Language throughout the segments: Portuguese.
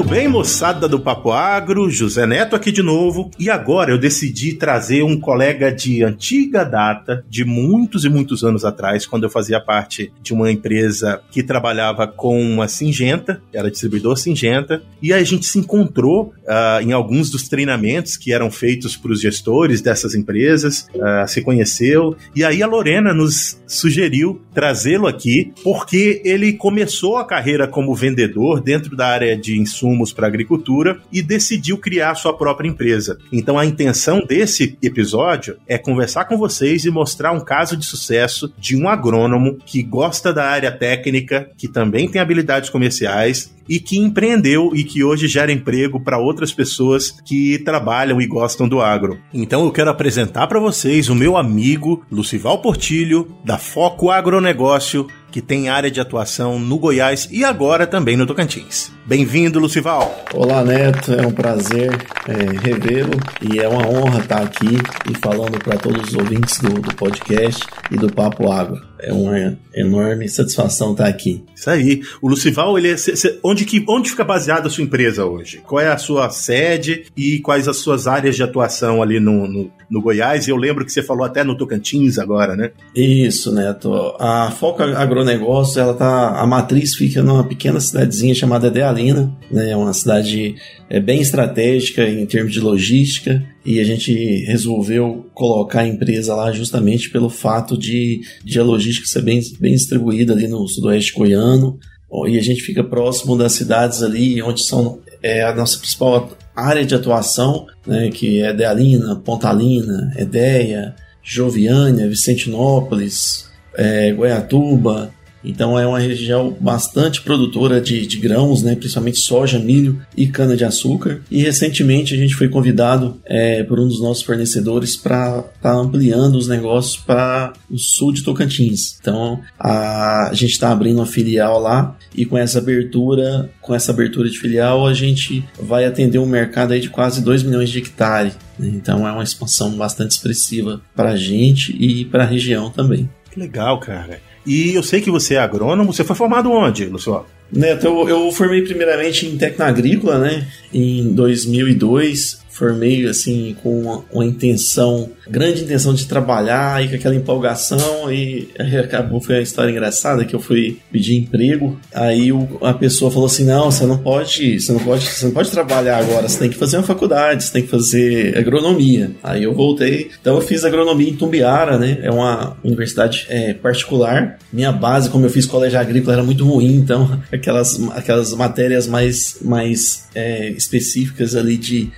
Muito bem, moçada do Papo Agro, José Neto aqui de novo. E agora eu decidi trazer um colega de antiga data, de muitos e muitos anos atrás, quando eu fazia parte de uma empresa que trabalhava com a Singenta, era distribuidor Singenta, e a gente se encontrou uh, em alguns dos treinamentos que eram feitos para os gestores dessas empresas, uh, se conheceu, e aí a Lorena nos sugeriu trazê-lo aqui, porque ele começou a carreira como vendedor dentro da área de insumos para agricultura e decidiu criar sua própria empresa. Então a intenção desse episódio é conversar com vocês e mostrar um caso de sucesso de um agrônomo que gosta da área técnica, que também tem habilidades comerciais e que empreendeu e que hoje gera emprego para outras pessoas que trabalham e gostam do agro. Então eu quero apresentar para vocês o meu amigo Lucival Portilho, da Foco Agronegócio, que tem área de atuação no Goiás e agora também no Tocantins. Bem-vindo, Lucival. Olá, Neto. É um prazer é, revê-lo e é uma honra estar aqui e falando para todos os ouvintes do, do podcast e do Papo Agro. É uma enorme satisfação estar aqui. Isso aí. O Lucival, ele é, cê, cê, onde, que, onde fica baseada a sua empresa hoje? Qual é a sua sede e quais as suas áreas de atuação ali no, no, no Goiás? Eu lembro que você falou até no Tocantins agora, né? Isso, Neto. A Foco Agronegócio, ela tá, a matriz fica numa pequena cidadezinha chamada Dealina, né? É uma cidade é, bem estratégica em termos de logística e a gente resolveu colocar a empresa lá justamente pelo fato de, de a logística ser bem, bem distribuída ali no sudoeste goiano e a gente fica próximo das cidades ali onde são é, a nossa principal área de atuação, né, que é Dealina, Pontalina, Edéia, Joviânia, Vicentinópolis, é, Goiatuba, então é uma região bastante produtora de, de grãos, né, principalmente soja, milho e cana-de-açúcar. E recentemente a gente foi convidado é, por um dos nossos fornecedores para estar tá ampliando os negócios para o sul de Tocantins. Então a, a gente está abrindo uma filial lá e com essa abertura, com essa abertura de filial, a gente vai atender um mercado aí de quase 2 milhões de hectares. Então é uma expansão bastante expressiva para a gente e para a região também. Que legal, cara. E eu sei que você é agrônomo. Você foi formado onde, Luciano? Neto, eu, eu formei primeiramente em técnica agrícola, né? Em 2002 formei assim com uma, uma, intenção, grande intenção de trabalhar e com aquela empolgação e acabou foi a história engraçada que eu fui pedir emprego, aí o, a pessoa falou assim: "Não, você não pode, você não pode, você não pode trabalhar agora, você tem que fazer uma faculdade, você tem que fazer agronomia". Aí eu voltei, então eu fiz agronomia em Tumbiara, né? É uma universidade é, particular. Minha base, como eu fiz colégio agrícola, era muito ruim, então aquelas aquelas matérias mais mais é, específicas ali de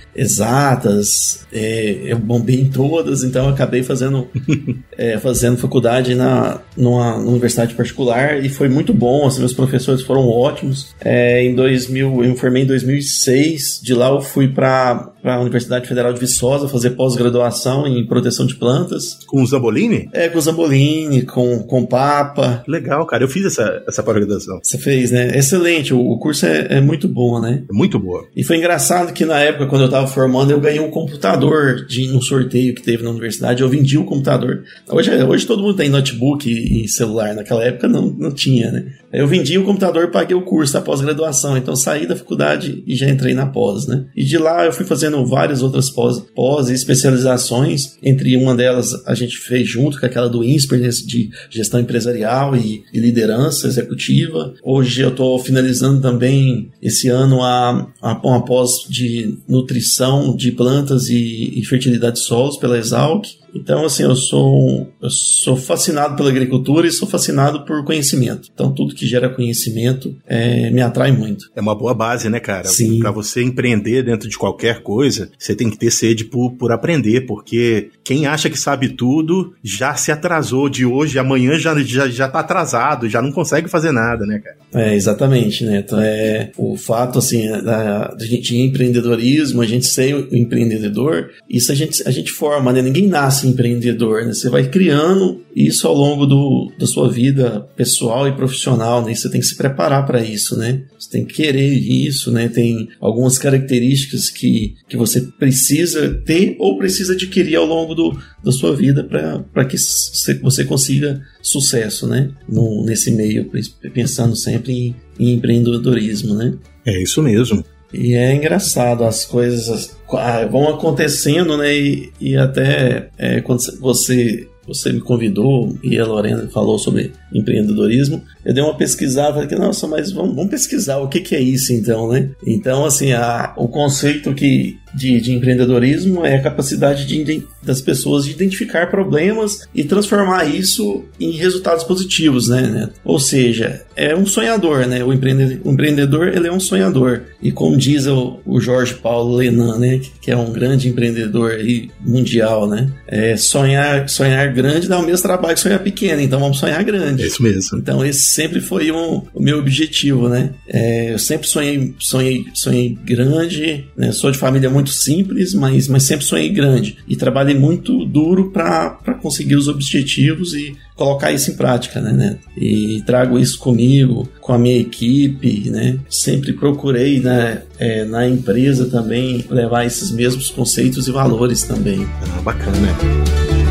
exatas, é, eu bombei em todas, então acabei fazendo, é, fazendo faculdade na, numa, numa, universidade particular e foi muito bom, assim, meus professores foram ótimos. É, em 2000, eu me formei em 2006, de lá eu fui para a Universidade Federal de Viçosa fazer pós-graduação em proteção de plantas. Com o Zambolini? É, com o Zambolini, com, com o Papa. Legal, cara, eu fiz essa, essa pós-graduação. Você fez, né? Excelente, o, o curso é, é muito bom, né? É muito boa. E foi engraçado que na época, quando eu estava formando, eu ganhei um computador de um sorteio que teve na universidade. Eu vendi o computador. Hoje, hoje todo mundo tem notebook e, e celular. Naquela época não, não tinha, né? Eu vendi o computador e paguei o curso da pós-graduação. Então saí da faculdade e já entrei na pós, né? E de lá eu fui fazendo várias outras pós, pós e especializações. Entre uma delas a gente fez junto com aquela do INSPER né, de gestão empresarial e, e liderança executiva. Hoje eu estou finalizando também esse ano a, a, uma pós de nutrição de plantas e, e fertilidade de solos pela Exalc. Então, assim, eu sou, eu sou fascinado pela agricultura e sou fascinado por conhecimento. Então, tudo que gera conhecimento é, me atrai muito. É uma boa base, né, cara? Sim. Para você empreender dentro de qualquer coisa, você tem que ter sede por, por aprender, porque quem acha que sabe tudo já se atrasou de hoje, amanhã já, já, já tá atrasado, já não consegue fazer nada, né, cara? É, exatamente, né? Então, é, o fato, assim, da, da gente empreendedorismo, a gente ser o empreendedor, isso a gente, a gente forma, né? Ninguém nasce empreendedor, né? Você vai criando isso ao longo do, da sua vida pessoal e profissional, né? Você tem que se preparar para isso, né? Você tem que querer isso, né? Tem algumas características que, que você precisa ter ou precisa adquirir ao longo do, da sua vida para que você consiga sucesso, né? No, nesse meio, pensando sempre em, em empreendedorismo, né? É isso mesmo. E é engraçado, as coisas vão acontecendo, né? E, e até é, quando você você me convidou e a Lorena falou sobre empreendedorismo, eu dei uma pesquisada, falei que, nossa, mas vamos, vamos pesquisar o que, que, é isso então, né? Então, assim, a, o conceito que de, de empreendedorismo é a capacidade de, das pessoas de identificar problemas e transformar isso em resultados positivos, né? Ou seja, é um sonhador, né? O empreendedor, o empreendedor ele é um sonhador. E como diz o, o Jorge Paulo Lenan, né? Que é um grande empreendedor aí, mundial, né? É, sonhar, sonhar grande dá o mesmo trabalho que sonhar pequeno, então vamos sonhar grande. É isso mesmo. Então esse sempre foi um, o meu objetivo, né? É, eu sempre sonhei, sonhei, sonhei grande, né? Sou de família muito simples, mas, mas sempre sonhei grande. E trabalhei muito duro para conseguir os objetivos e colocar isso em prática, né, né? E trago isso comigo, com a minha equipe, né? Sempre procurei, né, é, na empresa também levar esses mesmos conceitos e valores também. Ah, bacana.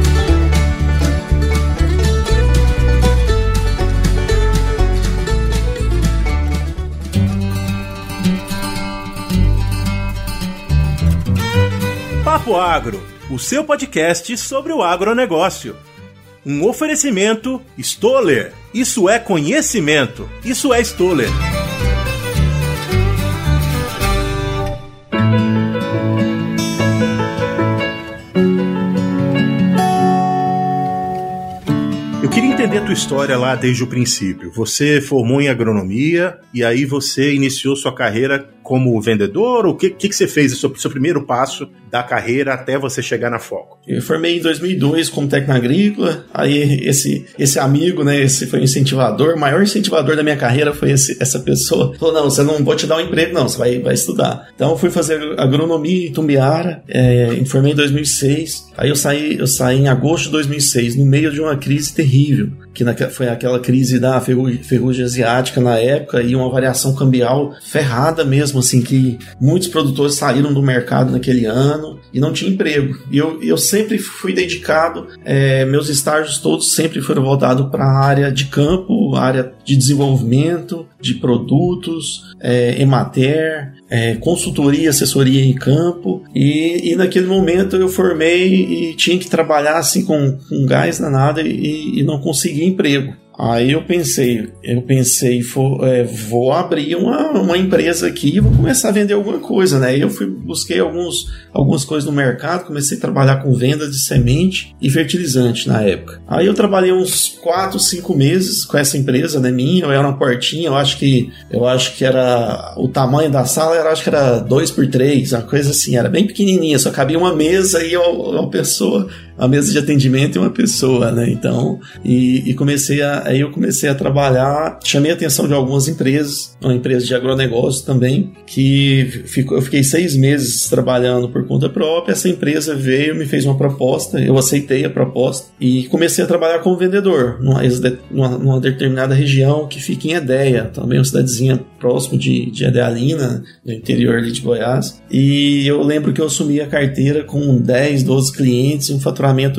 Papo Agro, o seu podcast sobre o agronegócio. Um oferecimento Stoller. Isso é conhecimento. Isso é Stoller. Eu queria entender a tua história lá desde o princípio. Você formou em agronomia e aí você iniciou sua carreira como vendedor? O que, que, que você fez, o seu, seu, primeiro passo da carreira até você chegar na Foco? Eu formei em 2002 como técnico agrícola, aí esse, esse amigo, né, esse foi o incentivador, o maior incentivador da minha carreira foi esse, essa pessoa. Falou, não, você não vou te dar um emprego, não, você vai, vai estudar. Então fui fazer agronomia em Tumbiara, é, formei em 2006, aí eu saí, eu saí em agosto de 2006, no meio de uma crise terrível, que foi aquela crise da ferrugem, ferrugem asiática na época e uma variação cambial ferrada mesmo, assim, que muitos produtores saíram do mercado naquele ano e não tinha emprego. E eu, eu sempre fui dedicado, é, meus estágios todos sempre foram voltados para a área de campo, área de desenvolvimento de produtos, é, Emater, é, consultoria, assessoria em campo. E, e, naquele momento eu formei e tinha que trabalhar assim com, com gás na nada e, e não consegui emprego. Aí eu pensei, eu pensei, for, é, vou abrir uma, uma empresa aqui e vou começar a vender alguma coisa, né? Eu fui, busquei alguns, algumas coisas no mercado, comecei a trabalhar com vendas de semente e fertilizante na época. Aí eu trabalhei uns 4, 5 meses com essa empresa, né, minha, eu era uma portinha, eu acho que eu acho que era o tamanho da sala, era, acho que era 2 por 3, uma coisa assim, era bem pequenininha, só cabia uma mesa e uma pessoa a mesa de atendimento e uma pessoa, né? Então, e, e, comecei a, aí eu comecei a trabalhar, chamei a atenção de algumas empresas, uma empresa de agronegócio também, que ficou, eu fiquei seis meses trabalhando por conta própria. Essa empresa veio, me fez uma proposta, eu aceitei a proposta e comecei a trabalhar como vendedor numa, numa, numa determinada região que fica em Edéia, também uma cidadezinha próximo de, de Edealina, no interior de Goiás. E eu lembro que eu assumi a carteira com 10, 12 clientes e um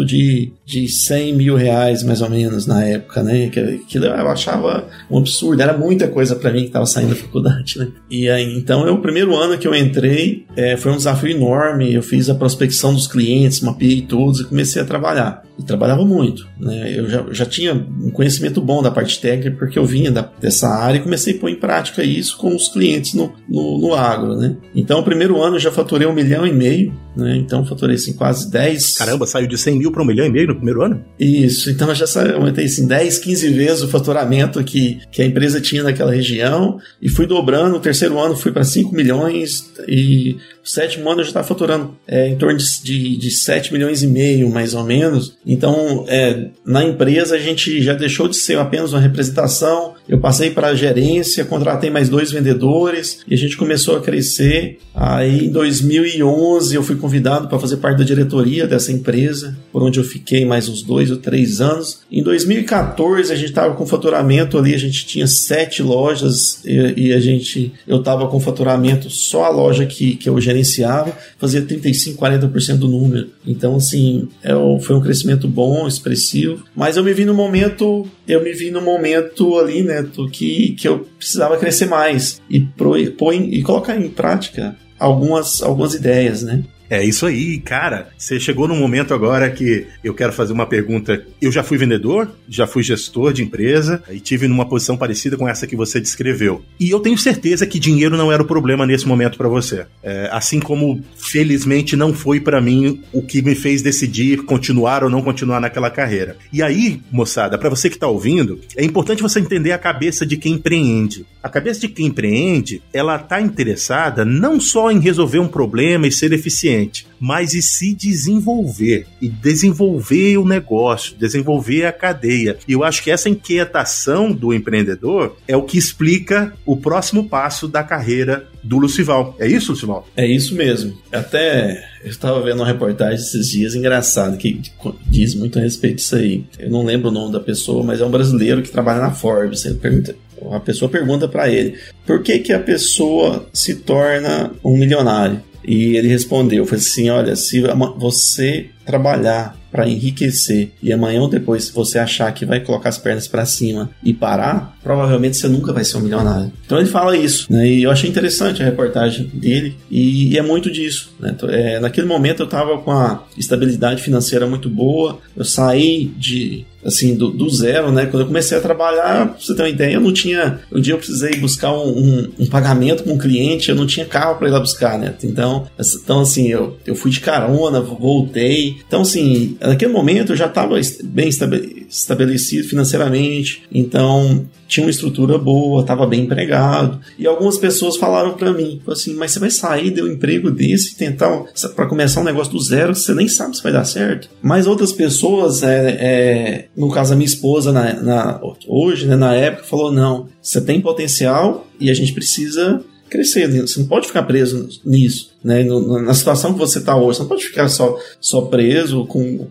de, de 100 mil reais, mais ou menos, na época, né? Que, que eu achava um absurdo, era muita coisa para mim que estava saindo da faculdade, né? E aí, então, eu, o primeiro ano que eu entrei é, foi um desafio enorme. Eu fiz a prospecção dos clientes, mapeei todos e comecei a trabalhar e trabalhava muito. Né? Eu já, já tinha um conhecimento bom da parte técnica, porque eu vinha da, dessa área e comecei a pôr em prática isso com os clientes no, no, no agro. Né? Então, o primeiro ano eu já faturei um milhão e meio, né? então faturei assim, quase 10. Caramba, saiu de 100 mil para um milhão e meio no primeiro ano? Isso, então eu já aumentei assim, 10, 15 vezes o faturamento que, que a empresa tinha naquela região e fui dobrando. O terceiro ano fui para 5 milhões e sétimo ano já estava faturando é, em torno de, de, de 7 milhões e meio, mais ou menos. Então, é, na empresa a gente já deixou de ser apenas uma representação. Eu passei para a gerência, contratei mais dois vendedores e a gente começou a crescer. Aí, em 2011, eu fui convidado para fazer parte da diretoria dessa empresa, por onde eu fiquei mais uns dois ou três anos. Em 2014, a gente estava com faturamento ali, a gente tinha sete lojas e, e a gente, eu estava com faturamento só a loja que, que eu gerenciava, fazia 35, 40% do número. Então, assim, é, foi um crescimento bom, expressivo. Mas eu me vi no momento, eu me vi no momento ali, né, que, que eu precisava crescer mais e, pro, e colocar em prática algumas, algumas ideias, né? É isso aí, cara. Você chegou num momento agora que eu quero fazer uma pergunta. Eu já fui vendedor, já fui gestor de empresa e tive numa posição parecida com essa que você descreveu. E eu tenho certeza que dinheiro não era o problema nesse momento para você. É, assim como, felizmente, não foi para mim o que me fez decidir continuar ou não continuar naquela carreira. E aí, moçada, para você que tá ouvindo, é importante você entender a cabeça de quem empreende. A cabeça de quem empreende, ela tá interessada não só em resolver um problema e ser eficiente mas e se desenvolver e desenvolver o negócio, desenvolver a cadeia. E eu acho que essa inquietação do empreendedor é o que explica o próximo passo da carreira do Lucival. É isso, Lucival? É isso mesmo. Até eu estava vendo uma reportagem esses dias engraçado que diz muito a respeito disso aí. Eu não lembro o nome da pessoa, mas é um brasileiro que trabalha na Forbes. Ele pergunta, a pessoa pergunta para ele: por que que a pessoa se torna um milionário? E ele respondeu, foi assim, olha, se você trabalhar para enriquecer e amanhã ou depois você achar que vai colocar as pernas para cima e parar, provavelmente você nunca vai ser um milionário. Então ele fala isso, né? E eu achei interessante a reportagem dele e, e é muito disso, né? Então, é, naquele momento eu estava com a estabilidade financeira muito boa, eu saí de assim, do, do, zero, né? Quando eu comecei a trabalhar, pra você ter uma ideia, eu não tinha. Um dia eu precisei buscar um, um, um pagamento com um cliente, eu não tinha carro para ir lá buscar, né? Então, então assim, eu, eu fui de carona, voltei. Então, assim, naquele momento eu já estava bem estabelecido financeiramente, então tinha uma estrutura boa, estava bem empregado. E algumas pessoas falaram para mim, assim, mas você vai sair de um emprego desse e tentar para começar um negócio do zero, você nem sabe se vai dar certo. Mas outras pessoas, é, é no caso a minha esposa na, na hoje, né, na época, falou não, você tem potencial e a gente precisa crescer. Você não pode ficar preso nisso, né? Na situação que você está hoje, você não pode ficar só, só preso com,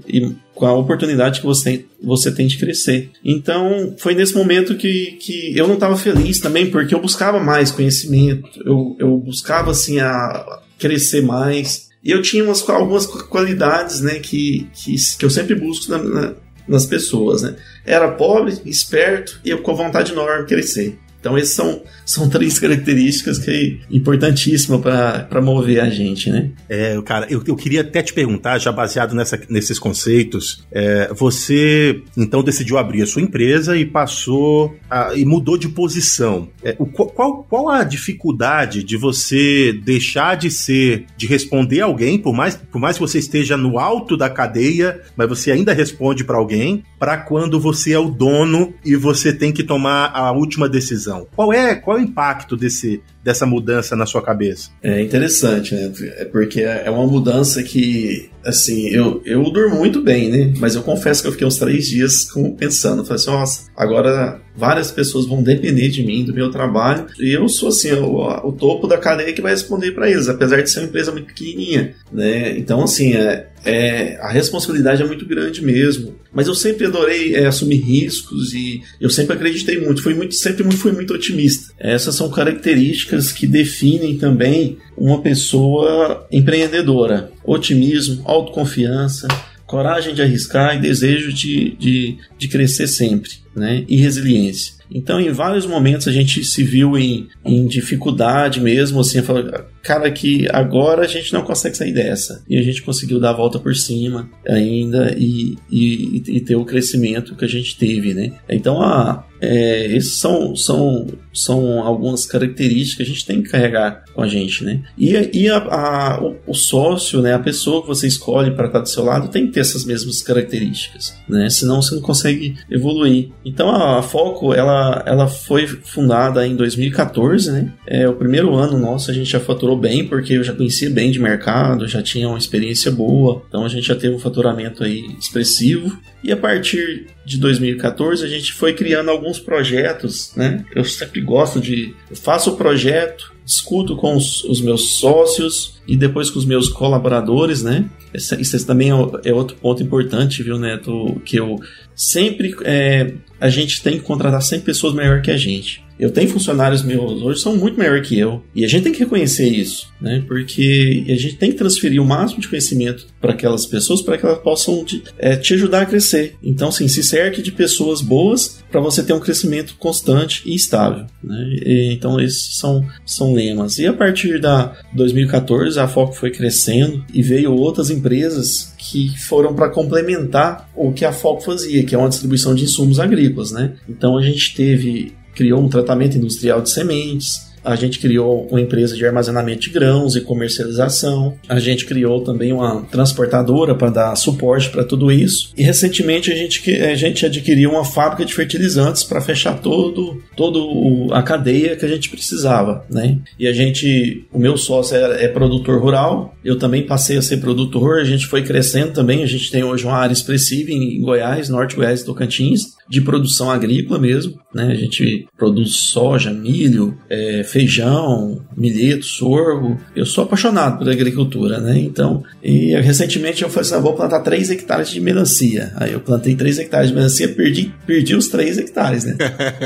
com a oportunidade que você tem, você tem de crescer. Então, foi nesse momento que, que eu não estava feliz também, porque eu buscava mais conhecimento, eu, eu buscava, assim, a crescer mais. E eu tinha umas, algumas qualidades, né, que, que, que eu sempre busco na, na, nas pessoas, né? Era pobre, esperto e com vontade enorme de crescer. Então, essas são, são três características que é importantíssima para mover a gente, né? É, cara, eu, eu queria até te perguntar, já baseado nessa, nesses conceitos, é, você então decidiu abrir a sua empresa e passou a, e mudou de posição. É, o, qual, qual a dificuldade de você deixar de ser, de responder alguém, por mais, por mais que você esteja no alto da cadeia, mas você ainda responde para alguém, para quando você é o dono e você tem que tomar a última decisão? Decisão. Qual é, qual é o impacto desse, dessa mudança na sua cabeça? É interessante, né? É porque é uma mudança que, assim, eu, eu durmo muito bem, né? Mas eu confesso que eu fiquei uns três dias pensando, falei assim, nossa, agora várias pessoas vão depender de mim, do meu trabalho, e eu sou, assim, o, o topo da cadeia que vai responder para eles, apesar de ser uma empresa muito pequenininha, né? Então, assim, é, é, a responsabilidade é muito grande mesmo. Mas eu sempre adorei é, assumir riscos e eu sempre acreditei muito. Fui muito, sempre fui muito otimista. Essas são características que definem também uma pessoa empreendedora: otimismo, autoconfiança, coragem de arriscar e desejo de, de, de crescer sempre, né? E resiliência. Então, em vários momentos a gente se viu em, em dificuldade mesmo, assim, falou, cara, que agora a gente não consegue sair dessa. E a gente conseguiu dar a volta por cima ainda e, e, e ter o crescimento que a gente teve, né? Então, a, é, esses são, são, são algumas características que a gente tem que carregar com a gente, né? E, e a, a, o, o, sócio, né, a pessoa que você escolhe para estar do seu lado tem que ter essas mesmas características, né? Senão você não consegue evoluir. Então a, a Foco, ela, ela foi fundada em 2014, né? É o primeiro ano nosso a gente já faturou bem porque eu já conhecia bem de mercado, já tinha uma experiência boa, então a gente já teve um faturamento aí expressivo. E a partir de 2014 a gente foi criando alguns projetos, né? Eu sempre gosto de. Eu faço o projeto, discuto com os, os, meus sócios e depois com os meus colaboradores, né? Isso também é, é, outro ponto importante, viu, Neto? Que eu sempre. É, a gente tem que contratar sempre pessoas melhor que a gente. Eu tenho funcionários meus hoje são muito maior que eu. E a gente tem que reconhecer isso, né? Porque a gente tem que transferir o máximo de conhecimento para aquelas pessoas para que elas possam te, é, te ajudar a crescer. Então, sim, se cerque de pessoas boas para você ter um crescimento constante e estável. Né? E, então, esses são, são lemas. E a partir da 2014, a Foco foi crescendo e veio outras empresas que foram para complementar o que a Foco fazia, que é uma distribuição de insumos agrícolas. Né? Então, a gente teve criou um tratamento industrial de sementes, a gente criou uma empresa de armazenamento de grãos e comercialização. A gente criou também uma transportadora para dar suporte para tudo isso. E recentemente a gente, a gente adquiriu uma fábrica de fertilizantes para fechar todo, todo a cadeia que a gente precisava, né? E a gente, o meu sócio é, é produtor rural, eu também passei a ser produtor, a gente foi crescendo também, a gente tem hoje uma área expressiva em Goiás, Norte Goiás e Tocantins, de produção agrícola mesmo, né? A gente produz soja, milho, é, feijão, milheto, sorgo. Eu sou apaixonado pela agricultura, né? Então, e recentemente eu falei assim, ah, vou plantar 3 hectares de melancia. Aí eu plantei 3 hectares de melancia, perdi, perdi os 3 hectares, né?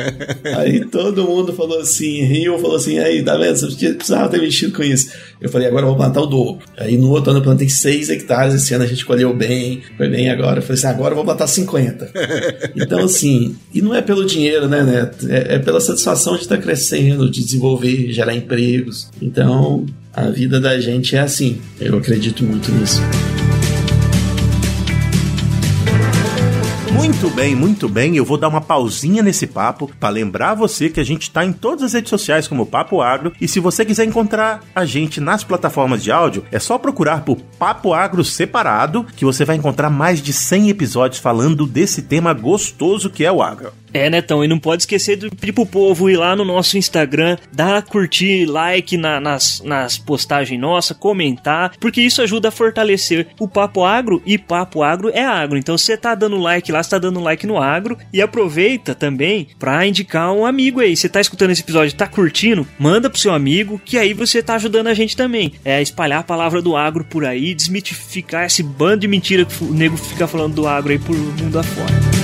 aí todo mundo falou assim, Rio falou assim, aí, tá vendo? Você precisava ter mexido com isso. Eu falei, agora eu vou plantar o dobro. Aí no outro ano eu plantei 6 hectares, esse ano a gente colheu bem, foi bem agora. Eu falei assim, agora eu vou plantar 50. Então, assim, e não é pelo dinheiro, né, Neto? É, é pela satisfação de estar crescendo, de desenvolver, gerar empregos. Então, a vida da gente é assim. Eu acredito muito nisso. Muito bem, muito bem. Eu vou dar uma pausinha nesse papo para lembrar você que a gente está em todas as redes sociais como Papo Agro e se você quiser encontrar a gente nas plataformas de áudio, é só procurar por Papo Agro separado que você vai encontrar mais de 100 episódios falando desse tema gostoso que é o agro. É, Netão, e não pode esquecer de pedir pro povo ir lá no nosso Instagram, dar curtir, like na, nas, nas postagens nossas, comentar, porque isso ajuda a fortalecer o Papo Agro e Papo Agro é agro. Então você tá dando like lá, você tá dando like no agro e aproveita também para indicar um amigo aí. Você tá escutando esse episódio, tá curtindo? Manda pro seu amigo, que aí você tá ajudando a gente também. É espalhar a palavra do agro por aí, desmitificar esse bando de mentira que o nego fica falando do agro aí por mundo afora.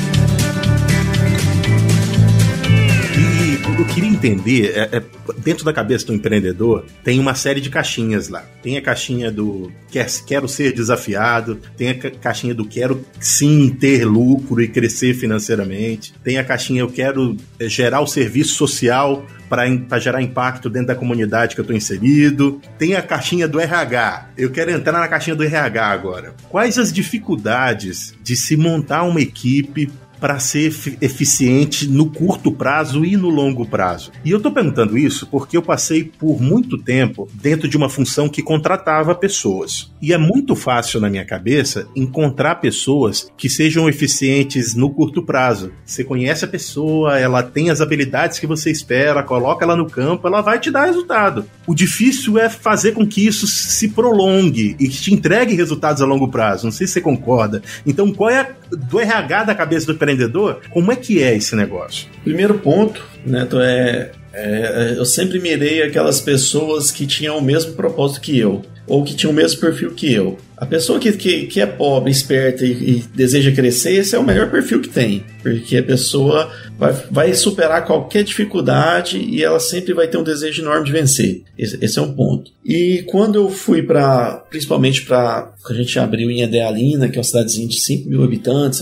Eu queria entender, é, é, dentro da cabeça do empreendedor, tem uma série de caixinhas lá. Tem a caixinha do quer, quero ser desafiado, tem a caixinha do quero sim ter lucro e crescer financeiramente, tem a caixinha eu quero é, gerar o serviço social para gerar impacto dentro da comunidade que eu estou inserido. Tem a caixinha do RH. Eu quero entrar na caixinha do RH agora. Quais as dificuldades de se montar uma equipe para ser eficiente no curto prazo e no longo prazo. E eu estou perguntando isso porque eu passei por muito tempo dentro de uma função que contratava pessoas. E é muito fácil na minha cabeça encontrar pessoas que sejam eficientes no curto prazo. Você conhece a pessoa, ela tem as habilidades que você espera, coloca ela no campo, ela vai te dar resultado. O difícil é fazer com que isso se prolongue e te entregue resultados a longo prazo. Não sei se você concorda. Então, qual é do RH da cabeça do empreendedor, como é que é esse negócio? Primeiro ponto, Neto, é, é eu sempre mirei aquelas pessoas que tinham o mesmo propósito que eu, ou que tinham o mesmo perfil que eu. A pessoa que, que, que é pobre, esperta e, e, deseja crescer, esse é o melhor perfil que tem. Porque a pessoa vai, vai superar qualquer dificuldade e ela sempre vai ter um desejo enorme de vencer. Esse, esse é um ponto. E quando eu fui para, principalmente para, a gente abriu em Edealina, que é uma cidadezinha de 5 mil habitantes,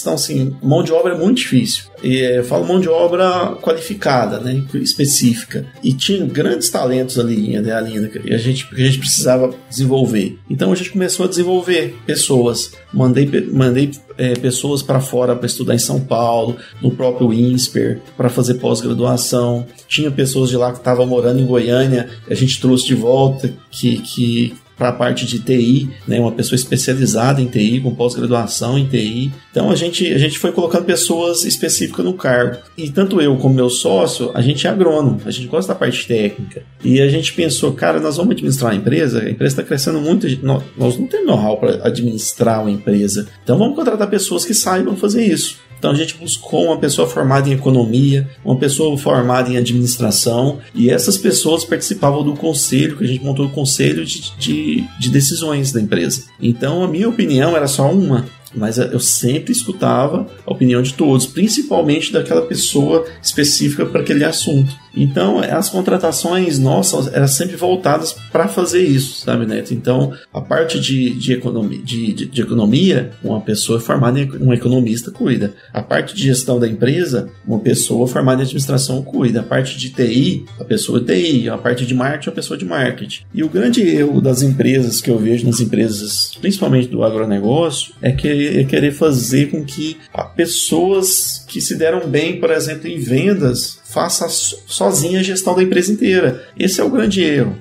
então assim, mão de obra é muito difícil. E eu falo mão de obra qualificada, né, específica. E tinha grandes talentos ali em Edealina e a gente, que a gente precisava desenvolver. Então a gente começou começou a desenvolver pessoas. Mandei, mandei é, pessoas para fora para estudar em São Paulo, no próprio INSPER, para fazer pós-graduação. Tinha pessoas de lá que estavam morando em Goiânia, a gente trouxe de volta, que, que para a parte de TI, né, uma pessoa especializada em TI, com pós-graduação em TI. Então a gente, a gente foi colocando pessoas específicas no cargo. E tanto eu como meu sócio, a gente é agrônomo, a gente gosta da parte técnica. E a gente pensou, cara, nós vamos administrar a empresa, a empresa está crescendo muito, nós não temos know-how para administrar uma empresa. Então vamos contratar pessoas que saibam fazer isso. Então a gente buscou uma pessoa formada em economia, uma pessoa formada em administração, e essas pessoas participavam do conselho, que a gente montou o conselho de, de, de decisões da empresa. Então a minha opinião era só uma, mas eu sempre escutava a opinião de todos, principalmente daquela pessoa específica para aquele assunto. Então, as contratações nossas eram sempre voltadas para fazer isso, sabe, Neto? Então, a parte de, de, economia, de, de, de economia, uma pessoa formada em um economista cuida. A parte de gestão da empresa, uma pessoa formada em administração cuida. A parte de TI, a pessoa de TI. A parte de marketing, a pessoa de marketing. E o grande erro das empresas que eu vejo nas empresas, principalmente do agronegócio, é, que, é querer fazer com que pessoas que se deram bem, por exemplo, em vendas, faça sozinha a gestão da empresa inteira. Esse é o grande erro.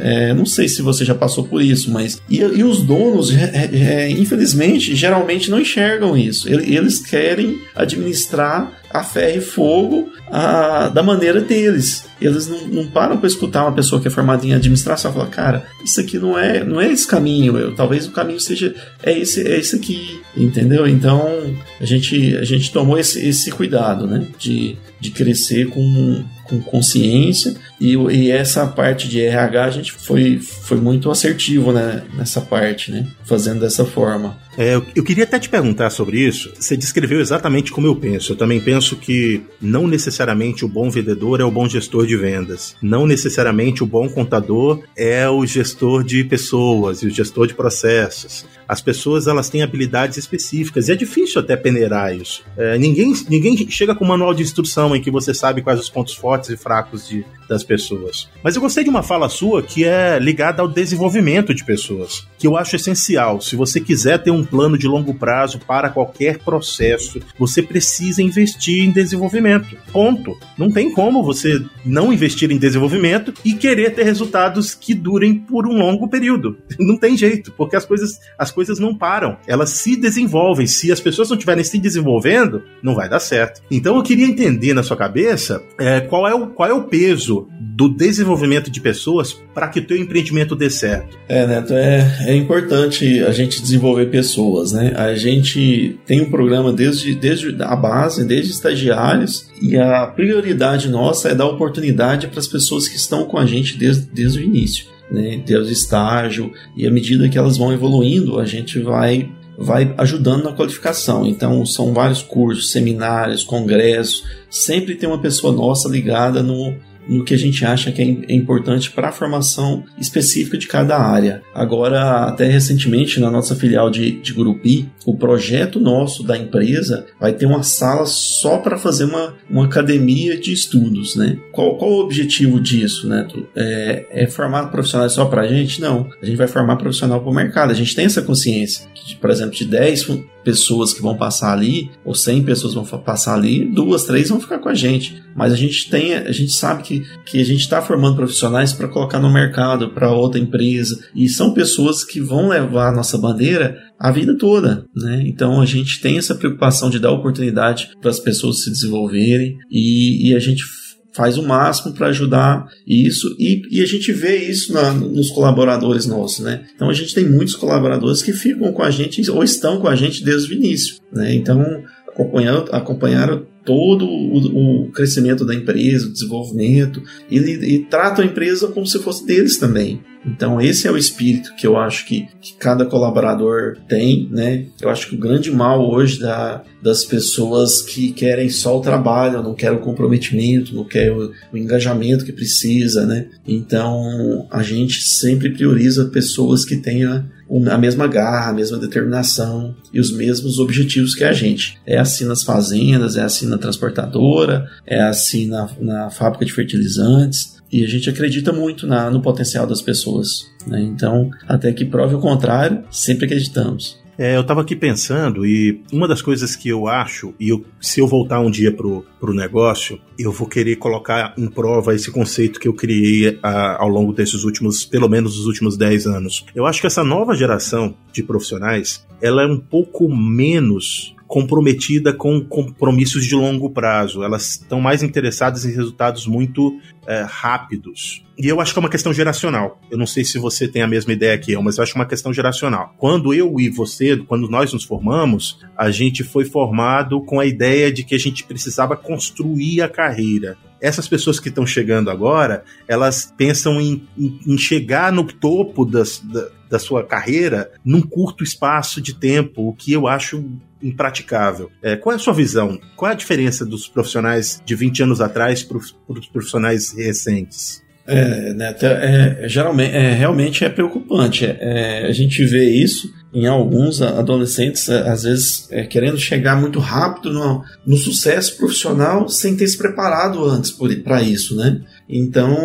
É, não sei se você já passou por isso, mas. E, e os donos, é, é, infelizmente, geralmente não enxergam isso. Eles querem administrar a ferro e fogo a, da maneira deles. Eles não, não param para escutar uma pessoa que é formada em administração e falar, cara, isso aqui não é, não é esse caminho, eu, talvez o caminho seja é esse, é esse aqui, entendeu? Então a gente, a gente tomou esse, esse cuidado, né? De, de crescer com, com consciência e, e, essa parte de RH a gente foi, foi muito assertivo né, nessa parte, né? Fazendo dessa forma. É, eu, eu queria até te perguntar sobre isso. Você descreveu exatamente como eu penso. Eu também penso que não necessariamente o bom vendedor é o bom gestor de vendas. Não necessariamente o bom contador é o gestor de pessoas e o gestor de processos. As pessoas elas têm habilidades específicas e é difícil até peneirar isso. É, ninguém, ninguém chega com um manual de instrução em que você sabe quais os pontos fortes e fracos de, das pessoas. Mas eu gostei de uma fala sua que é ligada ao desenvolvimento de pessoas, que eu acho essencial. Se você quiser ter um plano de longo prazo para qualquer processo, você precisa investir em desenvolvimento. Ponto. Não tem como você não investir em desenvolvimento e querer ter resultados que durem por um longo período. Não tem jeito, porque as coisas, as coisas não param. Elas se desenvolvem. Se as pessoas não estiverem se desenvolvendo, não vai dar certo. Então eu queria entender na sua cabeça é, qual, é o, qual é o peso do desenvolvimento de pessoas para que o teu empreendimento dê certo. É, Neto, é, é importante a gente desenvolver pessoas, né? A gente tem um programa desde, desde a base, desde estagiários, e a prioridade nossa é dar oportunidade para as pessoas que estão com a gente desde, desde o início. Né, desde o estágio, e à medida que elas vão evoluindo, a gente vai vai ajudando na qualificação. Então, são vários cursos, seminários, congressos. Sempre tem uma pessoa nossa ligada no, no que a gente acha que é, é importante para a formação específica de cada área. Agora, até recentemente, na nossa filial de, de Gurupi, o projeto nosso da empresa vai ter uma sala só para fazer uma, uma academia de estudos, né? Qual, qual o objetivo disso, né? É, é formar profissionais só para a gente? Não. A gente vai formar profissional para o mercado. A gente tem essa consciência. Que, por exemplo, de 10 pessoas que vão passar ali, ou 100 pessoas vão passar ali, duas, três vão ficar com a gente. Mas a gente tem, a gente sabe que, que a gente está formando profissionais para colocar no mercado, para outra empresa, e são pessoas que vão levar a nossa bandeira a vida toda, né? Então a gente tem essa preocupação de dar oportunidade para as pessoas se desenvolverem e, e a gente faz o máximo para ajudar isso e, e, a gente vê isso na, nos colaboradores nossos, né? Então a gente tem muitos colaboradores que ficam com a gente ou estão com a gente desde o início, né? Então acompanharam, acompanharam todo o, o, crescimento da empresa, o desenvolvimento, e, e tratam a empresa como se fosse deles também. Então esse é o espírito que eu acho que, que cada colaborador tem, né? Eu acho que o grande mal hoje da, das pessoas que querem só o trabalho, não querem o comprometimento, não querem o, o engajamento que precisa, né? Então a gente sempre prioriza pessoas que tenham a mesma garra, a mesma determinação e os mesmos objetivos que a gente. É assim nas fazendas, é assim na transportadora, é assim na, na fábrica de fertilizantes. E a gente acredita muito na, no potencial das pessoas. Né? Então, até que prove o contrário, sempre acreditamos. É, eu estava aqui pensando e uma das coisas que eu acho, e eu, se eu voltar um dia pro, pro negócio, eu vou querer colocar em prova esse conceito que eu criei a, ao longo desses últimos, pelo menos os últimos 10 anos. Eu acho que essa nova geração de profissionais, ela é um pouco menos comprometida com compromissos de longo prazo. Elas estão mais interessadas em resultados muito é, rápidos. E eu acho que é uma questão geracional. Eu não sei se você tem a mesma ideia que eu, mas eu acho uma questão geracional. Quando eu e você, quando nós nos formamos, a gente foi formado com a ideia de que a gente precisava construir a carreira. essas pessoas que estão chegando agora, elas pensam em, em, em chegar no topo das, da, da sua carreira num curto espaço de tempo, o que eu acho impraticável. É, qual é a sua visão? Qual é a diferença dos profissionais de 20 anos atrás para os profissionais recentes? É, Neto, é, é, geralmente, é, realmente é preocupante. É, a gente vê isso em alguns adolescentes, é, às vezes é, querendo chegar muito rápido no, no, sucesso profissional sem ter se preparado antes para isso, né? Então,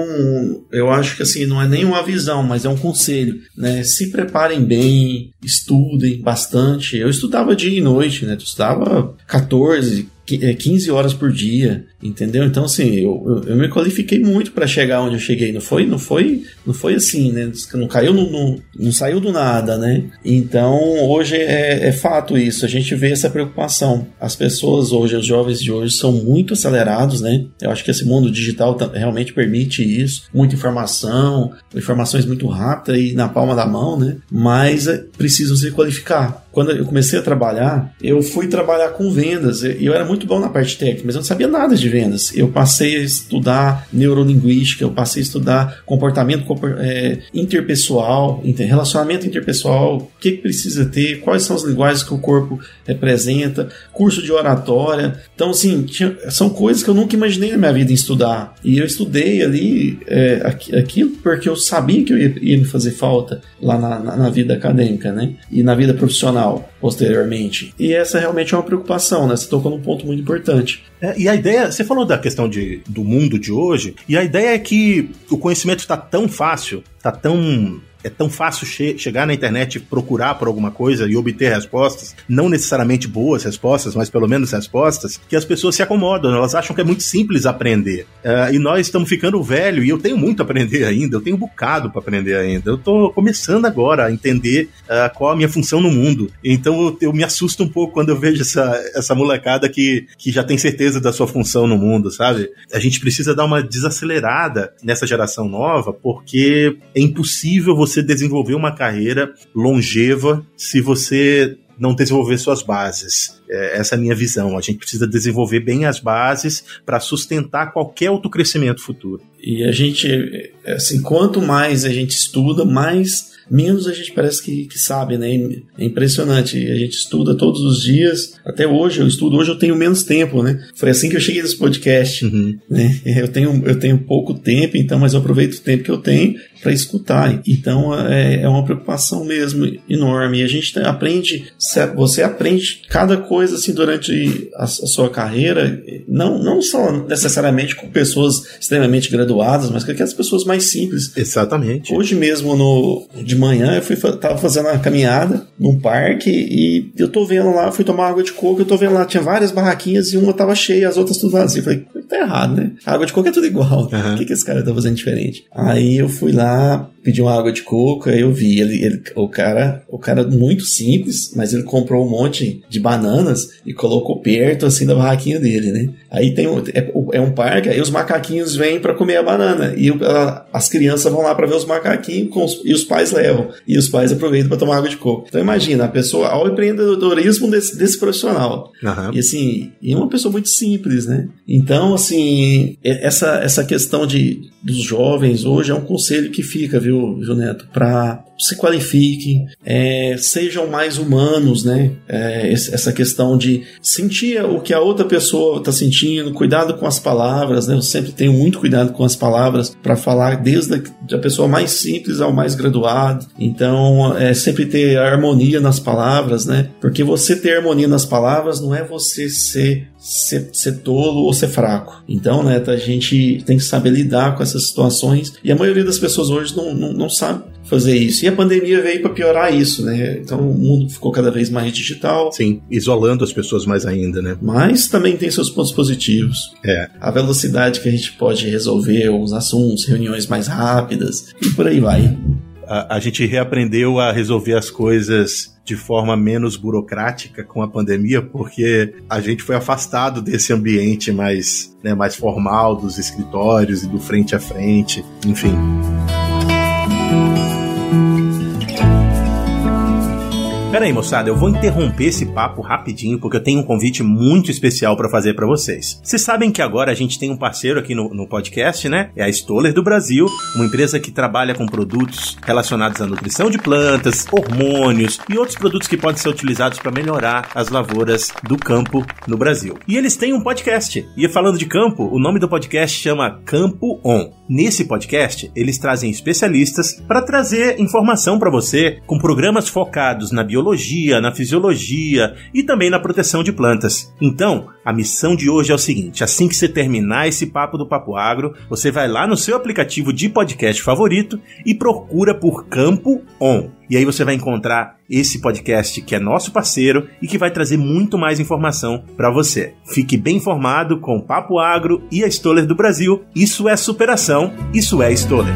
eu acho que assim, não é nem uma visão, mas é um conselho, né? Se preparem bem, estudem bastante. Eu estudava dia e noite, né? Eu estudava 14, 15 horas por dia, entendeu? Então assim, eu, eu, eu me qualifiquei muito para chegar onde eu cheguei. Não foi, não foi, não foi assim, né? Não caiu, no, no, não saiu do nada, né? Então hoje é, é, fato isso. A gente vê essa preocupação. As pessoas hoje, os jovens de hoje são muito acelerados, né? Eu acho que esse mundo digital realmente permite isso, muita informação, informações muito rápidas e na palma da mão, né? Mas é, precisam se qualificar quando eu comecei a trabalhar, eu fui trabalhar com vendas. Eu era muito bom na parte técnica, mas eu não sabia nada de vendas. Eu passei a estudar neurolinguística, eu passei a estudar comportamento é, interpessoal, relacionamento interpessoal, o que, precisa ter, quais são as linguagens que o corpo representa, curso de oratória. Então, assim, tinha, são coisas que eu nunca imaginei na minha vida em estudar. E eu estudei ali é, aquilo porque eu sabia que eu ia, ia me fazer falta lá na, na, na vida acadêmica, né? E na vida profissional posteriormente. E essa realmente é uma preocupação, né? Você tocou num ponto muito importante. É, e a ideia, você falou da questão de, do mundo de hoje, e a ideia é que o conhecimento está tão fácil, está tão é tão fácil che chegar na internet, procurar por alguma coisa e obter respostas, não necessariamente boas respostas, mas pelo menos respostas, que as pessoas se acomodam, elas acham que é muito simples aprender. Uh, e nós estamos ficando velho e eu tenho muito a aprender ainda, eu tenho um bocado para aprender ainda. Eu estou começando agora a entender uh, qual a minha função no mundo. Então eu, eu, me assusto um pouco quando eu vejo essa, essa molecada que, que já tem certeza da sua função no mundo, sabe? A gente precisa dar uma desacelerada nessa geração nova, porque é impossível você você desenvolver uma carreira longeva se você não desenvolver suas bases. É, essa é a minha visão. A gente precisa desenvolver bem as bases para sustentar qualquer outro crescimento futuro. E a gente, assim, quanto mais a gente estuda, mais menos a gente parece que, que sabe, né? É impressionante. A gente estuda todos os dias. Até hoje eu estudo, hoje eu tenho menos tempo, né? Foi assim que eu cheguei nesse podcast. Uhum. Né? Eu, tenho, eu tenho pouco tempo, então, mas eu aproveito o tempo que eu tenho para escutar. Então é, é, uma preocupação mesmo enorme. E a gente aprende, você aprende cada coisa assim durante a, a sua carreira, não, não só necessariamente com pessoas extremamente graduadas, mas com aquelas pessoas mais simples. Exatamente. Hoje mesmo no, de manhã eu fui tava fazendo uma caminhada num parque e eu tô vendo lá, fui tomar água de coco, eu tô vendo lá, tinha várias barraquinhas e uma tava cheia, as outras tudo vazia. Eu falei, tá errado, né? A água de coco é tudo igual. Uhum. O que, que esse cara tá fazendo diferente? Aí eu fui lá, pedi uma água de coco, aí eu vi ele, ele, o cara, o cara muito simples, mas ele comprou um monte de bananas e colocou perto assim da barraquinha dele, né? Aí tem um, é, é um parque, aí os macaquinhos vêm para comer a banana e a, as crianças vão lá para ver os macaquinhos os, e os pais levam e os pais aproveitam para tomar água de coco. Então imagina a pessoa ao empreendedorismo desse, desse profissional uhum. e assim, e uma pessoa muito simples, né? Então assim essa essa questão de dos jovens hoje é um conselho que fica, viu, Juneto, para se qualifiquem, é, sejam mais humanos, né? É, essa questão de sentir o que a outra pessoa está sentindo, cuidado com as palavras, né? Eu sempre tenho muito cuidado com as palavras para falar desde a, pessoa mais simples ao mais graduado. Então, é sempre ter harmonia nas palavras, né? Porque você ter harmonia nas palavras não é você ser ser, ser tolo ou ser fraco. Então, né, a gente tem que saber lidar com essas situações e a maioria das pessoas hoje não, não, não sabe fazer isso. E a pandemia veio para piorar isso, né? Então o mundo ficou cada vez mais digital. Sim, isolando as pessoas mais ainda, né? Mas também tem seus pontos positivos. É. A velocidade que a gente pode resolver os assuntos, reuniões mais rápidas e por aí vai. A, a gente reaprendeu a resolver as coisas de forma menos burocrática com a pandemia, porque a gente foi afastado desse ambiente mais, né, mais formal dos escritórios e do frente a frente, enfim. Pera aí, moçada, eu vou interromper esse papo rapidinho porque eu tenho um convite muito especial para fazer para vocês. Vocês sabem que agora a gente tem um parceiro aqui no, no podcast, né? É a Stoller do Brasil, uma empresa que trabalha com produtos relacionados à nutrição de plantas, hormônios e outros produtos que podem ser utilizados para melhorar as lavouras do campo no Brasil. E eles têm um podcast. E falando de campo, o nome do podcast chama Campo On. Nesse podcast, eles trazem especialistas para trazer informação para você com programas focados na biologia, na fisiologia e também na proteção de plantas. Então, a missão de hoje é o seguinte: assim que você terminar esse papo do Papo Agro, você vai lá no seu aplicativo de podcast favorito e procura por Campo On. E aí você vai encontrar esse podcast que é nosso parceiro e que vai trazer muito mais informação para você. Fique bem informado com Papo Agro e a Stoller do Brasil. Isso é superação, isso é Stoller.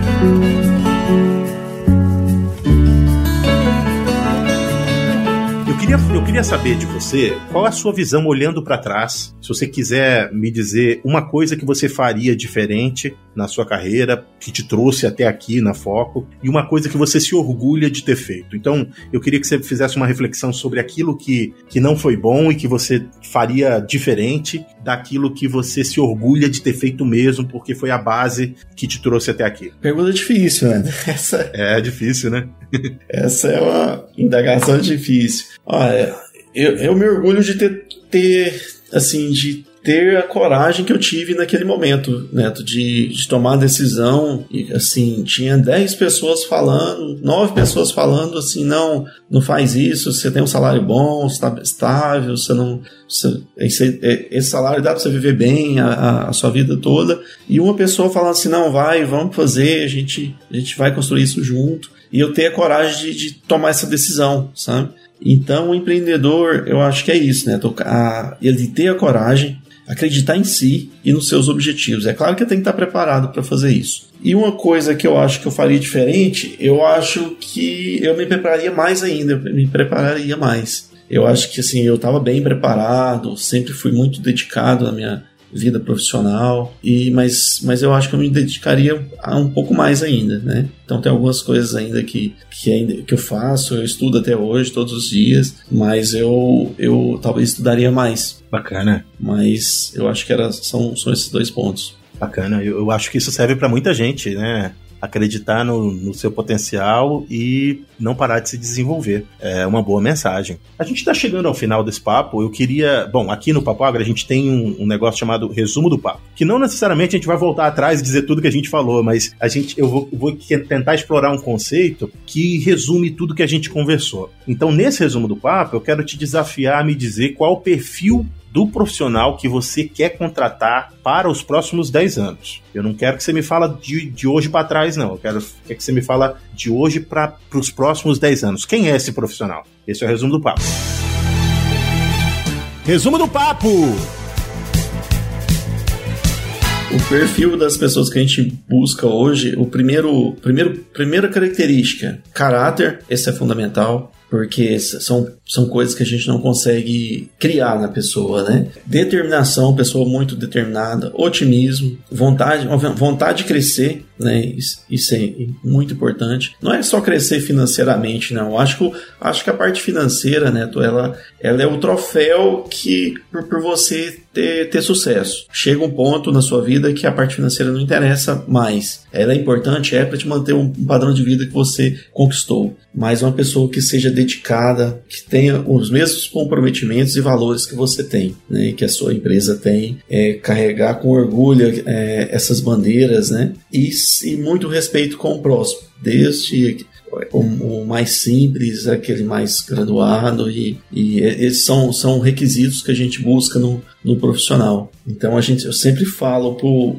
Queria, eu queria saber de você qual é a sua visão olhando para trás. Se você quiser me dizer uma coisa que você faria diferente na sua carreira, que te trouxe até aqui na Foco, e uma coisa que você se orgulha de ter feito. Então, eu queria que você fizesse uma reflexão sobre aquilo que, que não foi bom e que você faria diferente daquilo que você se orgulha de ter feito mesmo, porque foi a base que te trouxe até aqui. Pergunta difícil, né? Essa... É difícil, né? Essa é uma indagação difícil. Olha, eu, eu me orgulho de ter, ter assim, de ter a coragem que eu tive naquele momento, Neto, de, de tomar a decisão. E assim, tinha 10 pessoas falando, 9 pessoas falando assim: não, não faz isso, você tem um salário bom, está estável, você não. Você, esse, é, esse, salário dá para você viver bem a, a, sua vida toda. E uma pessoa falando assim: não, vai, vamos fazer, a gente, a gente vai construir isso junto. E eu ter a coragem de, de tomar essa decisão, sabe? Então, o empreendedor, eu acho que é isso, né? Ele ter a coragem, acreditar em si e nos seus objetivos. É claro que tem que estar preparado para fazer isso. E uma coisa que eu acho que eu faria diferente, eu acho que eu me prepararia mais ainda, eu me prepararia mais. Eu acho que assim, eu estava bem preparado, sempre fui muito dedicado na minha vida profissional e mas, mas eu acho que eu me dedicaria a um pouco mais ainda, né? Então tem algumas coisas ainda que, que ainda que eu faço, eu estudo até hoje todos os dias, mas eu eu talvez estudaria mais. Bacana. Mas eu acho que era, são, são esses dois pontos. Bacana. Eu, eu acho que isso serve para muita gente, né? Acreditar no, no, seu potencial e não parar de se desenvolver. É uma boa mensagem. A gente está chegando ao final desse papo. Eu queria. Bom, aqui no Papo Agra a gente tem um, um, negócio chamado resumo do papo. Que não necessariamente a gente vai voltar atrás e dizer tudo que a gente falou, mas a gente, eu vou, vou tentar explorar um conceito que resume tudo que a gente conversou. Então, nesse resumo do papo, eu quero te desafiar a me dizer qual o perfil do profissional que você quer contratar para os próximos 10 anos. Eu não quero que você me fala de, de hoje para trás, não. Eu quero, quero que você me fala de hoje para os próximos 10 anos. Quem é esse profissional? Esse é o resumo do papo. Resumo do papo! O perfil das pessoas que a gente busca hoje, o primeiro, primeiro, primeira característica, caráter, esse é fundamental porque são, são coisas que a gente não consegue criar na pessoa, né? Determinação, pessoa muito determinada, otimismo, vontade, vontade de crescer, né? Isso, é muito importante. Não é só crescer financeiramente, não. Acho que, acho que a parte financeira, né, ela, ela é o troféu que por, por você ter, ter sucesso. Chega um ponto na sua vida que a parte financeira não interessa mais. Ela é importante, é para te manter um padrão de vida que você conquistou. Mas uma pessoa que seja dedicada, que tenha os mesmos comprometimentos e valores que você tem, né, que a sua empresa tem, é, carregar com orgulho é, essas bandeiras, né, e, e muito respeito com o próximo, desde o, o, mais simples, aquele mais graduado, e, e esses são, são requisitos que a gente busca no, no profissional. Então a gente, eu sempre falo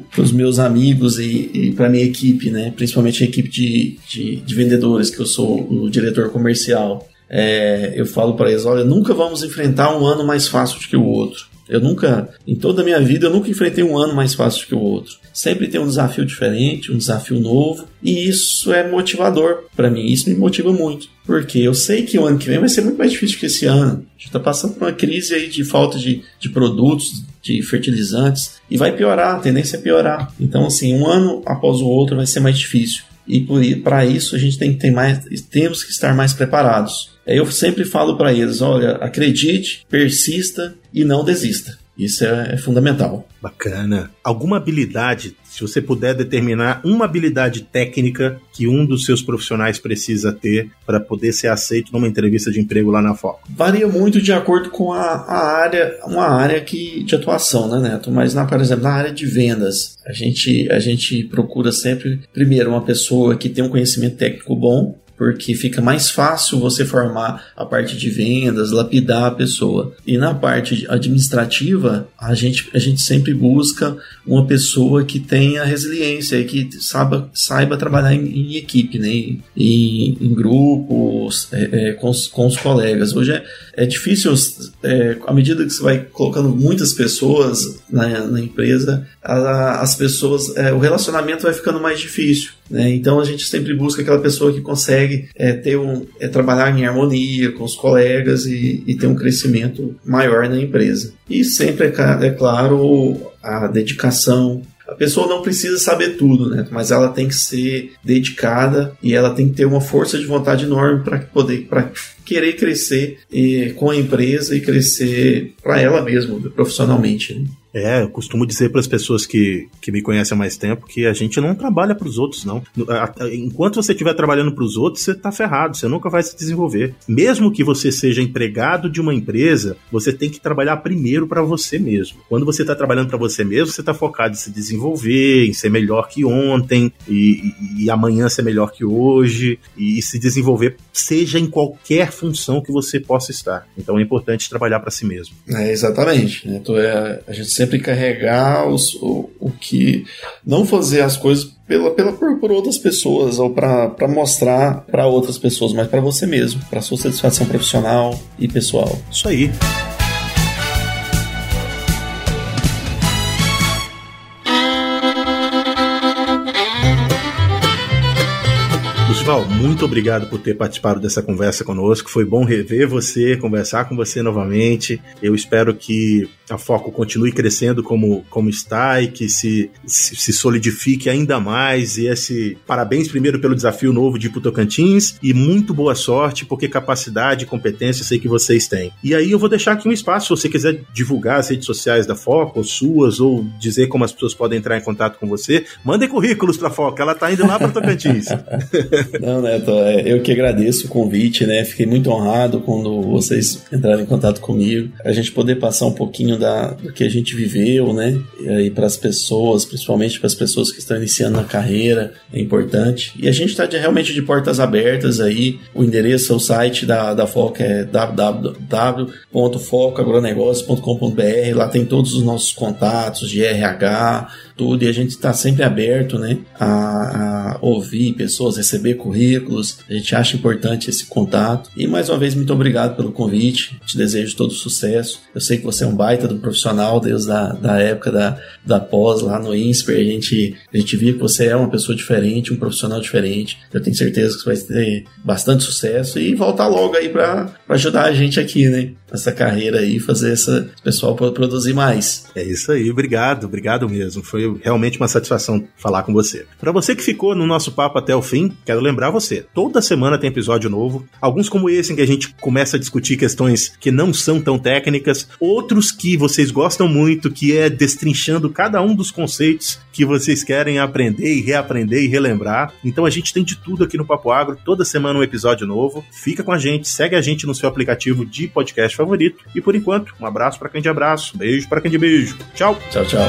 para os meus amigos e, e para minha equipe, né, principalmente a equipe de, de, de vendedores, que eu sou o diretor comercial. É, eu falo para eles: olha, nunca vamos enfrentar um ano mais fácil do que o outro. Eu nunca, em toda a minha vida, eu nunca enfrentei um ano mais fácil que o outro. Sempre tem um desafio diferente, um desafio novo, e isso é motivador para mim. Isso me motiva muito, porque eu sei que o ano que vem vai ser muito mais difícil que esse ano. A gente está passando por uma crise aí de falta de, de produtos, de fertilizantes, e vai piorar, a tendência é piorar. Então, assim, um ano após o outro vai ser mais difícil. E para isso a gente tem que ter mais, temos que estar mais preparados. Eu sempre falo para eles, olha, acredite, persista e não desista. Isso é, é, fundamental. Bacana. Alguma habilidade, se você puder determinar uma habilidade técnica que um dos seus profissionais precisa ter para poder ser aceito numa entrevista de emprego lá na Foco? Varia muito de acordo com a, a área, uma área que, de atuação, né, Neto? Mas, na, por exemplo, na área de vendas, a gente, a gente procura sempre, primeiro, uma pessoa que tem um conhecimento técnico bom, porque fica mais fácil você formar a parte de vendas, lapidar a pessoa. E na parte administrativa, a gente, a gente sempre busca uma pessoa que tenha resiliência e que saiba, saiba trabalhar em, em equipe, né? em, em grupos, é, é, com, os, com os colegas. Hoje é, é difícil, é, à medida que você vai colocando muitas pessoas na, na empresa, a, as pessoas, é, o relacionamento vai ficando mais difícil. Né? Então a gente sempre busca aquela pessoa que consegue é, ter um, é, trabalhar em harmonia com os colegas e, e ter um crescimento maior na empresa. E sempre, é, é claro, a dedicação, a pessoa não precisa saber tudo, né? Mas ela tem que ser dedicada e ela tem que ter uma força de vontade enorme para poder para querer crescer e, com a empresa e crescer para ela mesma, profissionalmente. Né? É, eu costumo dizer para as pessoas que, que me conhecem há mais tempo que a gente não trabalha para os outros, não. Enquanto você estiver trabalhando para os outros, você está ferrado, você nunca vai se desenvolver. Mesmo que você seja empregado de uma empresa, você tem que trabalhar primeiro para você mesmo. Quando você está trabalhando para você mesmo, você está focado em se desenvolver, em ser melhor que ontem e, e, e amanhã ser melhor que hoje e, e se desenvolver, seja em qualquer função que você possa estar. Então é importante trabalhar para si mesmo. É, exatamente. Né? Então, é, a gente sempre carregar os, o, o que. Não fazer as coisas pela, pela por, por outras pessoas ou para mostrar para outras pessoas, mas para você mesmo, para sua satisfação profissional e pessoal. Isso aí. Lucival, muito obrigado por ter participado dessa conversa conosco. Foi bom rever você, conversar com você novamente. Eu espero que a Foco continue crescendo como, como está e que se, se, se solidifique ainda mais. E esse parabéns primeiro pelo desafio novo de Putocantins e muito boa sorte, porque capacidade e competência sei que vocês têm. E aí eu vou deixar aqui um espaço, se você quiser divulgar as redes sociais da Foco, ou suas, ou dizer como as pessoas podem entrar em contato com você, mandem currículos para a Foco, ela está indo lá para Tocantins. Não, Neto, é, eu que agradeço o convite, né? Fiquei muito honrado quando vocês entraram em contato comigo. A gente poder passar um pouquinho da, do que a gente viveu, né? E aí para as pessoas, principalmente para as pessoas que estão iniciando na carreira, é importante. E a gente está realmente de portas abertas aí. O endereço, o site da, da Foca é www.focaagronegócio.com.br. Lá tem todos os nossos contatos de RH, tudo, e a gente está sempre aberto né, a, a, ouvir pessoas, receber currículos. A gente acha importante esse contato. E mais uma vez, muito obrigado pelo convite. Te desejo todo sucesso. Eu sei que você é um baita do profissional desde a da época da, da pós lá no INSPER. A gente, a gente viu que você é uma pessoa diferente, um profissional diferente. Eu tenho certeza que você vai ter bastante sucesso e voltar logo aí para ajudar a gente aqui, né? Nessa carreira aí, fazer essa pessoal produzir mais. É isso aí, obrigado, obrigado mesmo. Foi realmente uma satisfação falar com você. Para você que ficou no nosso papo até o fim, quero lembrar você: toda semana tem episódio novo. Alguns como esse em que a gente começa a discutir questões que não são tão técnicas, outros que vocês gostam muito, que é destrinchando cada um dos conceitos que vocês querem aprender e reaprender e relembrar. Então a gente tem de tudo aqui no Papo Agro, toda semana um episódio novo. Fica com a gente, segue a gente no seu aplicativo de podcast favorito. E por enquanto, um abraço para quem de abraço, beijo para quem de beijo. Tchau. Tchau, tchau.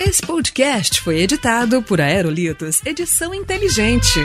Esse podcast foi editado por Aerolitos Edição Inteligente.